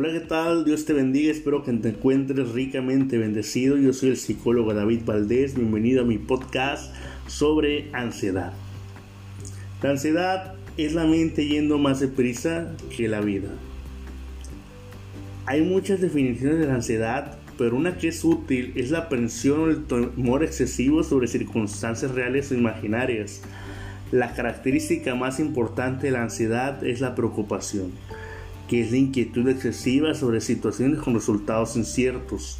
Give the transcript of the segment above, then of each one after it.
Hola, ¿qué tal? Dios te bendiga, espero que te encuentres ricamente bendecido. Yo soy el psicólogo David Valdés, bienvenido a mi podcast sobre ansiedad. La ansiedad es la mente yendo más deprisa que la vida. Hay muchas definiciones de la ansiedad, pero una que es útil es la aprensión o el temor excesivo sobre circunstancias reales o imaginarias. La característica más importante de la ansiedad es la preocupación que es la inquietud excesiva sobre situaciones con resultados inciertos.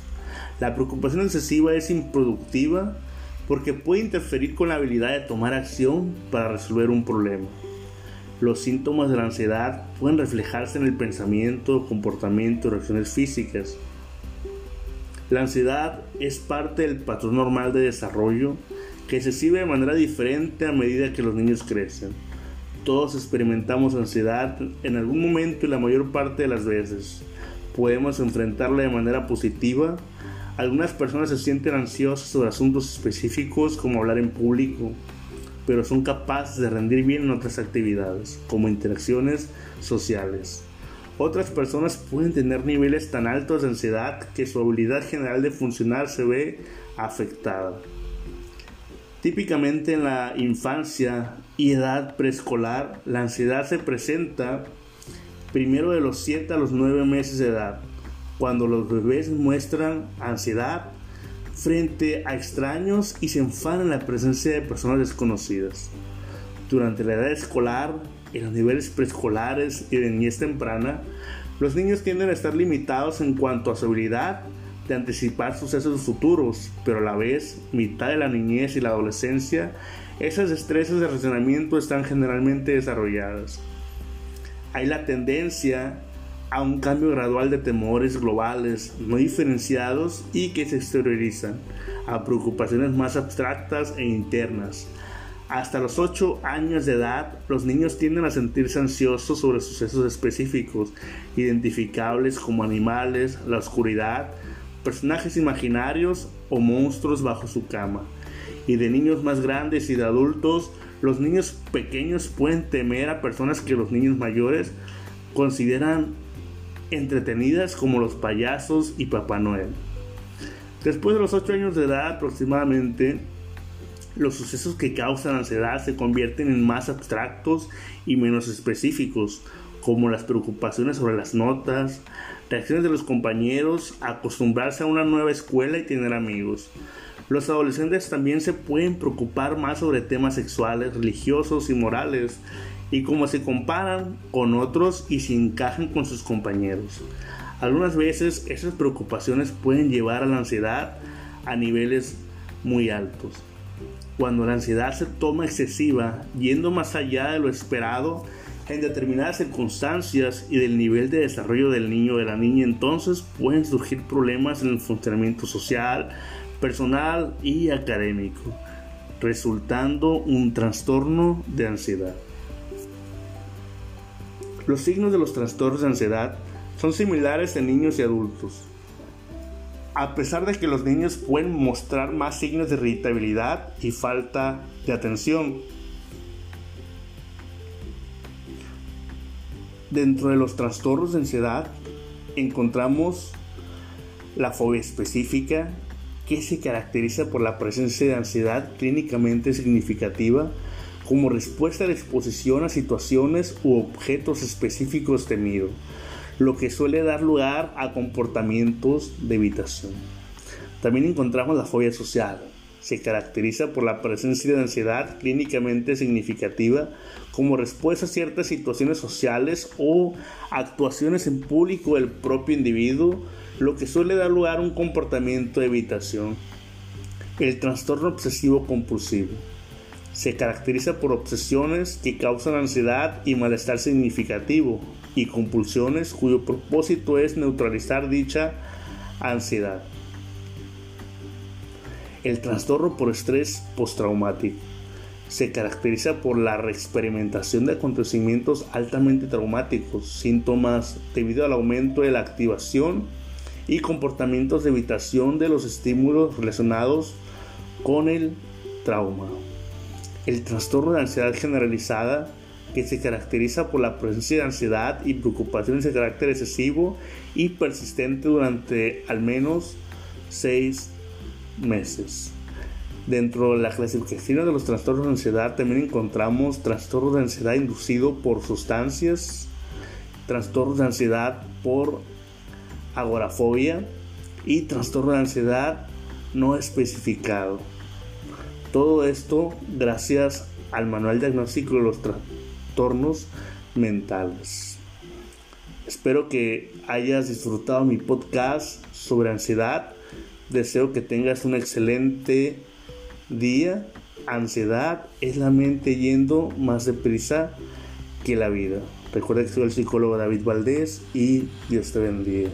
La preocupación excesiva es improductiva porque puede interferir con la habilidad de tomar acción para resolver un problema. Los síntomas de la ansiedad pueden reflejarse en el pensamiento, comportamiento y reacciones físicas. La ansiedad es parte del patrón normal de desarrollo que se exhibe de manera diferente a medida que los niños crecen. Todos experimentamos ansiedad en algún momento y la mayor parte de las veces. Podemos enfrentarla de manera positiva. Algunas personas se sienten ansiosas sobre asuntos específicos como hablar en público, pero son capaces de rendir bien en otras actividades, como interacciones sociales. Otras personas pueden tener niveles tan altos de ansiedad que su habilidad general de funcionar se ve afectada. Típicamente en la infancia y edad preescolar, la ansiedad se presenta primero de los 7 a los 9 meses de edad, cuando los bebés muestran ansiedad frente a extraños y se enfadan en la presencia de personas desconocidas. Durante la edad escolar, en los niveles preescolares y de niñez temprana, los niños tienden a estar limitados en cuanto a su habilidad de anticipar sucesos futuros, pero a la vez, mitad de la niñez y la adolescencia, esas destrezas de razonamiento están generalmente desarrolladas. Hay la tendencia a un cambio gradual de temores globales no diferenciados y que se exteriorizan a preocupaciones más abstractas e internas. Hasta los 8 años de edad, los niños tienden a sentirse ansiosos sobre sucesos específicos, identificables como animales, la oscuridad, personajes imaginarios o monstruos bajo su cama. Y de niños más grandes y de adultos, los niños pequeños pueden temer a personas que los niños mayores consideran entretenidas como los payasos y Papá Noel. Después de los 8 años de edad aproximadamente, los sucesos que causan ansiedad se convierten en más abstractos y menos específicos, como las preocupaciones sobre las notas, reacciones de los compañeros, acostumbrarse a una nueva escuela y tener amigos. Los adolescentes también se pueden preocupar más sobre temas sexuales, religiosos y morales, y cómo se comparan con otros y se encajan con sus compañeros. Algunas veces esas preocupaciones pueden llevar a la ansiedad a niveles muy altos. Cuando la ansiedad se toma excesiva, yendo más allá de lo esperado, en determinadas circunstancias y del nivel de desarrollo del niño o de la niña, entonces pueden surgir problemas en el funcionamiento social, personal y académico, resultando un trastorno de ansiedad. Los signos de los trastornos de ansiedad son similares en niños y adultos. A pesar de que los niños pueden mostrar más signos de irritabilidad y falta de atención, Dentro de los trastornos de ansiedad encontramos la fobia específica que se caracteriza por la presencia de ansiedad clínicamente significativa como respuesta de exposición a situaciones u objetos específicos temidos, lo que suele dar lugar a comportamientos de evitación. También encontramos la fobia social, se caracteriza por la presencia de ansiedad clínicamente significativa como respuesta a ciertas situaciones sociales o actuaciones en público del propio individuo, lo que suele dar lugar a un comportamiento de evitación. El trastorno obsesivo compulsivo se caracteriza por obsesiones que causan ansiedad y malestar significativo y compulsiones cuyo propósito es neutralizar dicha ansiedad. El trastorno por estrés postraumático se caracteriza por la reexperimentación de acontecimientos altamente traumáticos, síntomas debido al aumento de la activación y comportamientos de evitación de los estímulos relacionados con el trauma. El trastorno de ansiedad generalizada que se caracteriza por la presencia de ansiedad y preocupaciones de carácter excesivo y persistente durante al menos seis meses. Dentro de la clasificación de los trastornos de ansiedad también encontramos trastornos de ansiedad inducido por sustancias, trastornos de ansiedad por agorafobia y trastorno de ansiedad no especificado. Todo esto gracias al manual diagnóstico de los trastornos mentales. Espero que hayas disfrutado mi podcast sobre ansiedad. Deseo que tengas un excelente día. Ansiedad es la mente yendo más deprisa que la vida. Recuerda que soy el psicólogo David Valdés y Dios te bendiga.